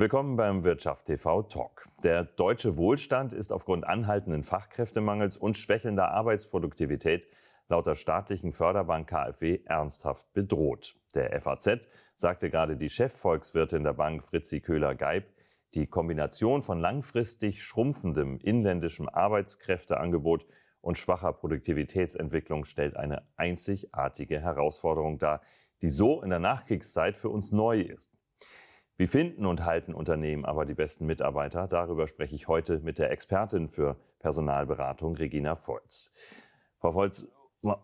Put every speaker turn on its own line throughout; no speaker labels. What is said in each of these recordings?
Willkommen beim Wirtschaft TV Talk. Der deutsche Wohlstand ist aufgrund anhaltenden Fachkräftemangels und schwächelnder Arbeitsproduktivität laut der staatlichen Förderbank KfW ernsthaft bedroht. Der FAZ sagte gerade die Chefvolkswirtin der Bank Fritzi Köhler-Geib, die Kombination von langfristig schrumpfendem inländischem Arbeitskräfteangebot und schwacher Produktivitätsentwicklung stellt eine einzigartige Herausforderung dar, die so in der Nachkriegszeit für uns neu ist. Wie finden und halten Unternehmen aber die besten Mitarbeiter? Darüber spreche ich heute mit der Expertin für Personalberatung, Regina Volz. Frau Volz,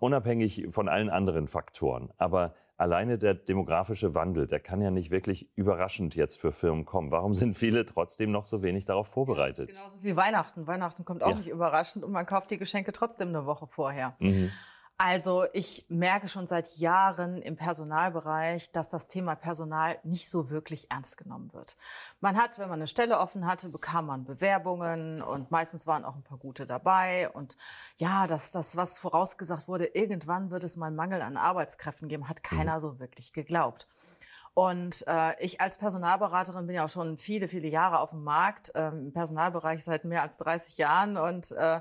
unabhängig von allen anderen Faktoren, aber alleine der demografische Wandel, der kann ja nicht wirklich überraschend jetzt für Firmen kommen. Warum sind viele trotzdem noch so wenig darauf vorbereitet?
Ja, genauso wie Weihnachten. Weihnachten kommt auch ja. nicht überraschend und man kauft die Geschenke trotzdem eine Woche vorher. Mhm. Also ich merke schon seit Jahren im Personalbereich, dass das Thema Personal nicht so wirklich ernst genommen wird. Man hat, wenn man eine Stelle offen hatte, bekam man Bewerbungen und meistens waren auch ein paar gute dabei. Und ja, das, das was vorausgesagt wurde, irgendwann wird es mal einen Mangel an Arbeitskräften geben, hat keiner mhm. so wirklich geglaubt. Und äh, ich als Personalberaterin bin ja auch schon viele, viele Jahre auf dem Markt, ähm, im Personalbereich seit mehr als 30 Jahren und äh,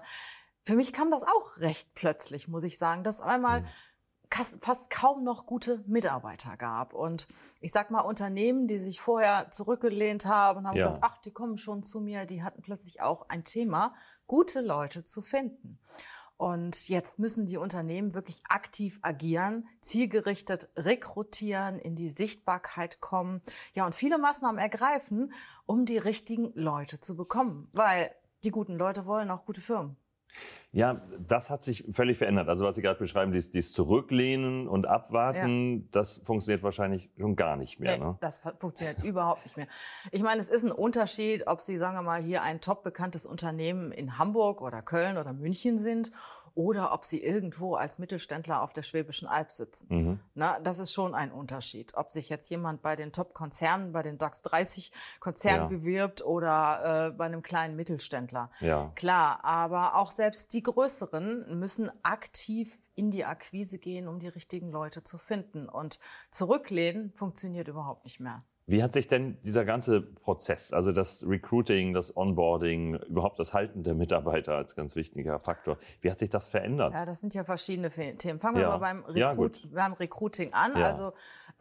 für mich kam das auch recht plötzlich, muss ich sagen, dass einmal mhm. fast kaum noch gute Mitarbeiter gab. Und ich sag mal, Unternehmen, die sich vorher zurückgelehnt haben und haben ja. gesagt, ach, die kommen schon zu mir, die hatten plötzlich auch ein Thema, gute Leute zu finden. Und jetzt müssen die Unternehmen wirklich aktiv agieren, zielgerichtet rekrutieren, in die Sichtbarkeit kommen, ja, und viele Maßnahmen ergreifen, um die richtigen Leute zu bekommen. Weil die guten Leute wollen auch gute Firmen.
Ja, das hat sich völlig verändert. Also was Sie gerade beschreiben, dies, dies Zurücklehnen und Abwarten, ja. das funktioniert wahrscheinlich schon gar nicht mehr. Nee,
ne? Das funktioniert überhaupt nicht mehr. Ich meine, es ist ein Unterschied, ob Sie, sagen wir mal, hier ein top bekanntes Unternehmen in Hamburg oder Köln oder München sind oder ob sie irgendwo als Mittelständler auf der Schwäbischen Alb sitzen. Mhm. Na, das ist schon ein Unterschied. Ob sich jetzt jemand bei den Top-Konzernen, bei den DAX 30 Konzernen ja. bewirbt oder äh, bei einem kleinen Mittelständler. Ja. Klar, aber auch selbst die größeren müssen aktiv in die Akquise gehen, um die richtigen Leute zu finden. Und zurücklehnen funktioniert überhaupt nicht mehr.
Wie hat sich denn dieser ganze Prozess, also das Recruiting, das Onboarding, überhaupt das Halten der Mitarbeiter als ganz wichtiger Faktor, wie hat sich das verändert?
Ja, das sind ja verschiedene Themen. Fangen wir ja. mal beim, Recruit, ja, beim Recruiting an. Ja. Also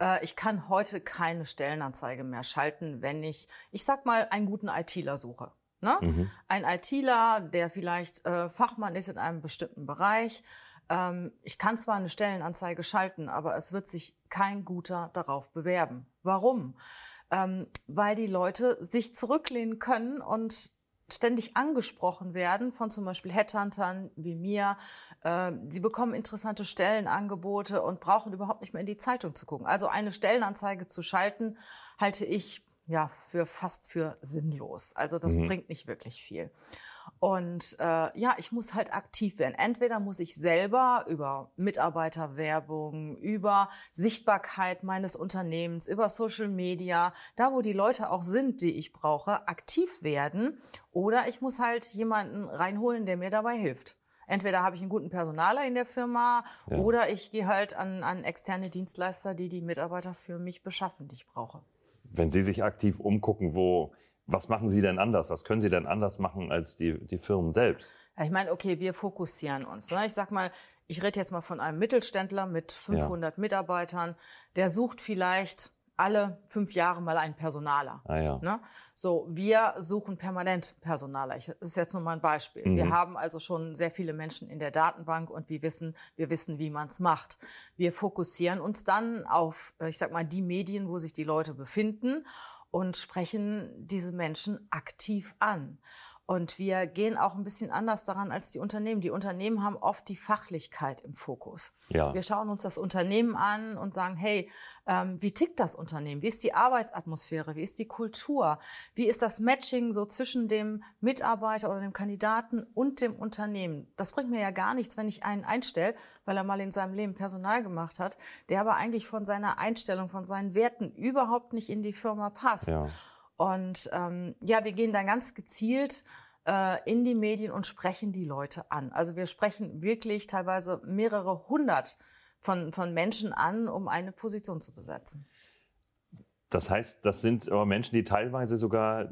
äh, ich kann heute keine Stellenanzeige mehr schalten, wenn ich, ich sag mal, einen guten ITler suche. Ne? Mhm. Ein ITler, der vielleicht äh, Fachmann ist in einem bestimmten Bereich. Ähm, ich kann zwar eine Stellenanzeige schalten, aber es wird sich kein guter darauf bewerben. Warum? Ähm, weil die Leute sich zurücklehnen können und ständig angesprochen werden von zum Beispiel Headhuntern wie mir. Äh, sie bekommen interessante Stellenangebote und brauchen überhaupt nicht mehr in die Zeitung zu gucken. Also eine Stellenanzeige zu schalten, halte ich ja für fast für sinnlos. Also das mhm. bringt nicht wirklich viel. Und äh, ja, ich muss halt aktiv werden. Entweder muss ich selber über Mitarbeiterwerbung, über Sichtbarkeit meines Unternehmens, über Social Media, da wo die Leute auch sind, die ich brauche, aktiv werden. Oder ich muss halt jemanden reinholen, der mir dabei hilft. Entweder habe ich einen guten Personaler in der Firma ja. oder ich gehe halt an, an externe Dienstleister, die die Mitarbeiter für mich beschaffen, die ich brauche.
Wenn Sie sich aktiv umgucken, wo was machen Sie denn anders? Was können Sie denn anders machen als die, die Firmen selbst?
Ja, ich meine, okay, wir fokussieren uns. Ne? Ich sag mal, ich rede jetzt mal von einem Mittelständler mit 500 ja. Mitarbeitern, der sucht vielleicht alle fünf Jahre mal einen Personaler. Ah, ja. ne? So, wir suchen permanent Personaler. Ich, das ist jetzt nur mal ein Beispiel. Mhm. Wir haben also schon sehr viele Menschen in der Datenbank und wir wissen, wir wissen, wie man es macht. Wir fokussieren uns dann auf, ich sag mal, die Medien, wo sich die Leute befinden und sprechen diese Menschen aktiv an. Und wir gehen auch ein bisschen anders daran als die Unternehmen. Die Unternehmen haben oft die Fachlichkeit im Fokus. Ja. Wir schauen uns das Unternehmen an und sagen, hey, ähm, wie tickt das Unternehmen? Wie ist die Arbeitsatmosphäre? Wie ist die Kultur? Wie ist das Matching so zwischen dem Mitarbeiter oder dem Kandidaten und dem Unternehmen? Das bringt mir ja gar nichts, wenn ich einen einstelle, weil er mal in seinem Leben Personal gemacht hat, der aber eigentlich von seiner Einstellung, von seinen Werten überhaupt nicht in die Firma passt. Ja. Und ähm, ja, wir gehen dann ganz gezielt äh, in die Medien und sprechen die Leute an. Also wir sprechen wirklich teilweise mehrere hundert von, von Menschen an, um eine Position zu besetzen.
Das heißt, das sind aber Menschen, die teilweise sogar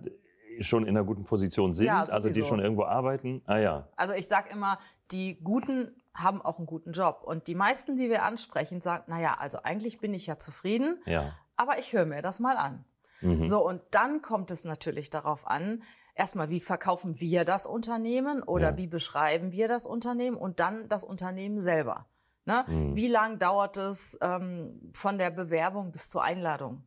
schon in einer guten Position sind, ja, also die schon irgendwo arbeiten. Ah ja.
Also ich sage immer, die Guten haben auch einen guten Job. Und die meisten, die wir ansprechen, sagen, naja, also eigentlich bin ich ja zufrieden, ja. aber ich höre mir das mal an. Mhm. So, und dann kommt es natürlich darauf an, erstmal, wie verkaufen wir das Unternehmen oder ja. wie beschreiben wir das Unternehmen und dann das Unternehmen selber. Ne? Mhm. Wie lang dauert es ähm, von der Bewerbung bis zur Einladung?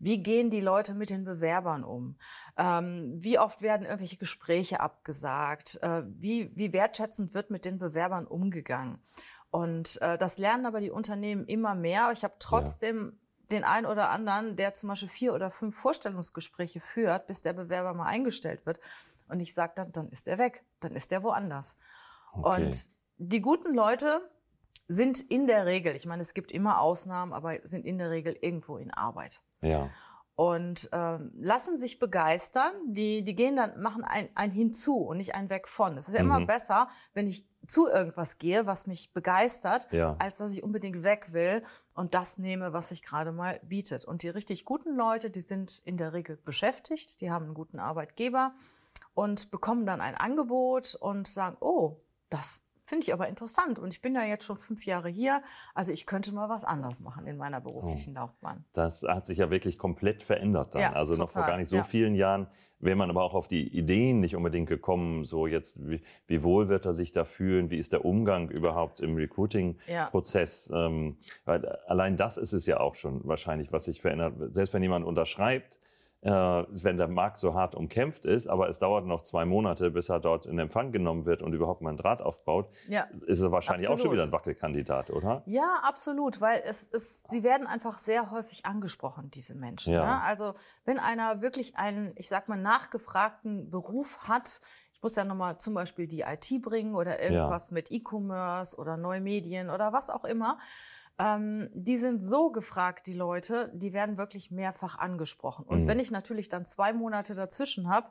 Wie gehen die Leute mit den Bewerbern um? Ähm, wie oft werden irgendwelche Gespräche abgesagt? Äh, wie, wie wertschätzend wird mit den Bewerbern umgegangen? Und äh, das lernen aber die Unternehmen immer mehr. Ich habe trotzdem ja den einen oder anderen, der zum Beispiel vier oder fünf Vorstellungsgespräche führt, bis der Bewerber mal eingestellt wird. Und ich sage dann, dann ist er weg, dann ist er woanders. Okay. Und die guten Leute sind in der Regel, ich meine, es gibt immer Ausnahmen, aber sind in der Regel irgendwo in Arbeit.
Ja.
Und ähm, lassen sich begeistern, die, die gehen dann, machen ein, ein Hinzu und nicht ein Weg von. Es ist ja mhm. immer besser, wenn ich zu irgendwas gehe, was mich begeistert, ja. als dass ich unbedingt weg will und das nehme, was sich gerade mal bietet. Und die richtig guten Leute, die sind in der Regel beschäftigt, die haben einen guten Arbeitgeber und bekommen dann ein Angebot und sagen, oh, das Finde ich aber interessant. Und ich bin ja jetzt schon fünf Jahre hier. Also ich könnte mal was anders machen in meiner beruflichen oh. Laufbahn.
Das hat sich ja wirklich komplett verändert dann. Ja, also total. noch vor gar nicht so ja. vielen Jahren wäre man aber auch auf die Ideen nicht unbedingt gekommen, so jetzt, wie, wie wohl wird er sich da fühlen, wie ist der Umgang überhaupt im Recruiting-Prozess. Ja. Ähm, weil allein das ist es ja auch schon wahrscheinlich, was sich verändert. Selbst wenn jemand unterschreibt, wenn der Markt so hart umkämpft ist, aber es dauert noch zwei Monate, bis er dort in Empfang genommen wird und überhaupt mal einen Draht aufbaut, ja, ist er wahrscheinlich absolut. auch schon wieder ein Wackelkandidat, oder?
Ja, absolut, weil es ist, sie werden einfach sehr häufig angesprochen, diese Menschen. Ja. Ne? Also wenn einer wirklich einen, ich sag mal, nachgefragten Beruf hat, ich muss ja nochmal zum Beispiel die IT bringen oder irgendwas ja. mit E-Commerce oder neue Medien oder was auch immer, ähm, die sind so gefragt, die Leute, die werden wirklich mehrfach angesprochen. Und mhm. wenn ich natürlich dann zwei Monate dazwischen habe,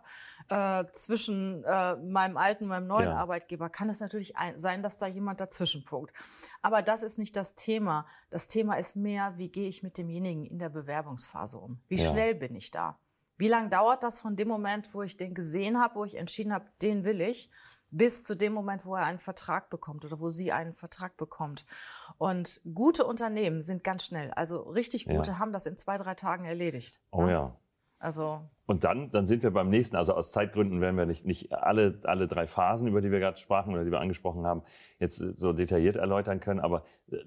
äh, zwischen äh, meinem alten und meinem neuen ja. Arbeitgeber, kann es natürlich ein, sein, dass da jemand dazwischen funkt. Aber das ist nicht das Thema. Das Thema ist mehr, wie gehe ich mit demjenigen in der Bewerbungsphase um? Wie ja. schnell bin ich da? Wie lange dauert das von dem Moment, wo ich den gesehen habe, wo ich entschieden habe, den will ich, bis zu dem Moment, wo er einen Vertrag bekommt oder wo sie einen Vertrag bekommt. Und gute Unternehmen sind ganz schnell. Also richtig gute ja. haben das in zwei, drei Tagen erledigt.
Oh ja. ja.
Also
und dann, dann sind wir beim nächsten. Also aus Zeitgründen werden wir nicht, nicht alle, alle drei Phasen, über die wir gerade sprachen oder die wir angesprochen haben, jetzt so detailliert erläutern können. Aber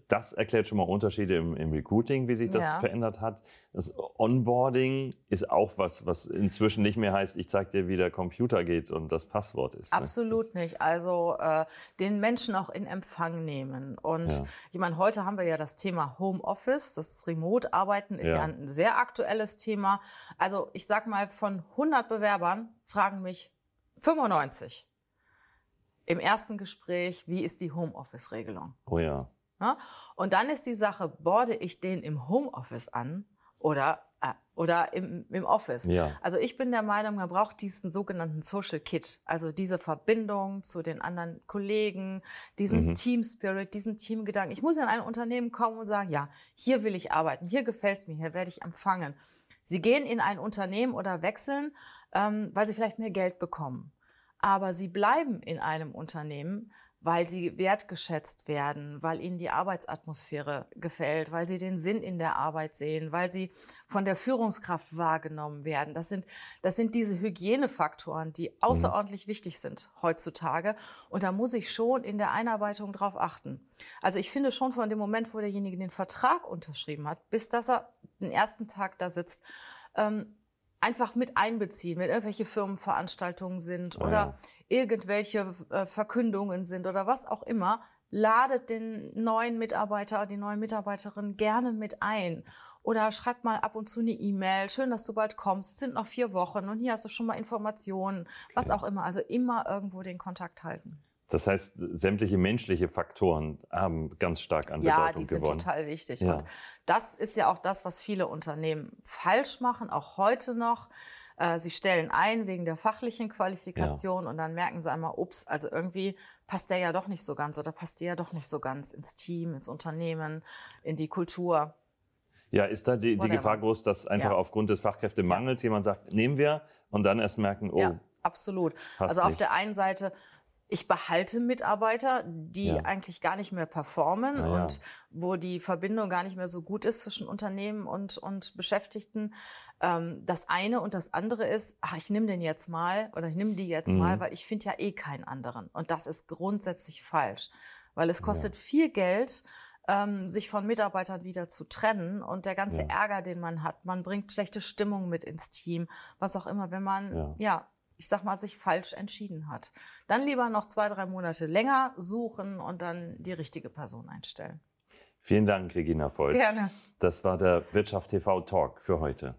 das erklärt schon mal Unterschiede im, im Recruiting, wie sich das ja. verändert hat. Das Onboarding ist auch was, was inzwischen nicht mehr heißt, ich zeige dir, wie der Computer geht und das Passwort ist.
Ne? Absolut ne? nicht. Also äh, den Menschen auch in Empfang nehmen. Und ja. ich meine, heute haben wir ja das Thema Homeoffice. Das Remote-Arbeiten ist ja. ja ein sehr aktuelles Thema. Also ich sag mal, von 100 Bewerbern fragen mich 95 im ersten Gespräch, wie ist die Homeoffice-Regelung?
Oh ja.
ja. Und dann ist die Sache, borde ich den im Homeoffice an oder, äh, oder im, im Office? Ja. Also ich bin der Meinung, man braucht diesen sogenannten Social Kit, also diese Verbindung zu den anderen Kollegen, diesen mhm. Team Spirit, diesen Teamgedanken. Ich muss in ein Unternehmen kommen und sagen, ja, hier will ich arbeiten, hier gefällt es mir, hier werde ich empfangen. Sie gehen in ein Unternehmen oder wechseln, ähm, weil sie vielleicht mehr Geld bekommen. Aber sie bleiben in einem Unternehmen, weil sie wertgeschätzt werden, weil ihnen die Arbeitsatmosphäre gefällt, weil sie den Sinn in der Arbeit sehen, weil sie von der Führungskraft wahrgenommen werden. Das sind, das sind diese Hygienefaktoren, die mhm. außerordentlich wichtig sind heutzutage. Und da muss ich schon in der Einarbeitung drauf achten. Also ich finde schon von dem Moment, wo derjenige den Vertrag unterschrieben hat, bis dass er den ersten Tag da sitzt, ähm, einfach mit einbeziehen, wenn irgendwelche Firmenveranstaltungen sind oh, oder irgendwelche äh, Verkündungen sind oder was auch immer, ladet den neuen Mitarbeiter, die neue Mitarbeiterin gerne mit ein. Oder schreibt mal ab und zu eine E-Mail. Schön, dass du bald kommst. Es sind noch vier Wochen und hier hast du schon mal Informationen. Was auch immer. Also immer irgendwo den Kontakt halten.
Das heißt, sämtliche menschliche Faktoren haben ganz stark an Bedeutung gewonnen. Ja, die sind
total wichtig. Ja. Und das ist ja auch das, was viele Unternehmen falsch machen, auch heute noch. Äh, sie stellen ein wegen der fachlichen Qualifikation ja. und dann merken sie einmal, ups, also irgendwie passt der ja doch nicht so ganz oder passt die ja doch nicht so ganz ins Team, ins Unternehmen, in die Kultur.
Ja, ist da die, die Gefahr groß, dass einfach ja. aufgrund des Fachkräftemangels ja. jemand sagt, nehmen wir und dann erst merken, oh. Ja,
absolut. Also auf nicht. der einen Seite ich behalte Mitarbeiter, die ja. eigentlich gar nicht mehr performen ja, und ja. wo die Verbindung gar nicht mehr so gut ist zwischen Unternehmen und, und Beschäftigten. Ähm, das eine und das andere ist, ach, ich nehme den jetzt mal oder ich nehme die jetzt mhm. mal, weil ich finde ja eh keinen anderen. Und das ist grundsätzlich falsch, weil es kostet viel Geld, ähm, sich von Mitarbeitern wieder zu trennen und der ganze Ärger, den man hat, man bringt schlechte Stimmung mit ins Team, was auch immer, wenn man ja ich sag mal, sich falsch entschieden hat. Dann lieber noch zwei, drei Monate länger suchen und dann die richtige Person einstellen.
Vielen Dank, Regina Volz. Gerne. Das war der Wirtschaft TV Talk für heute.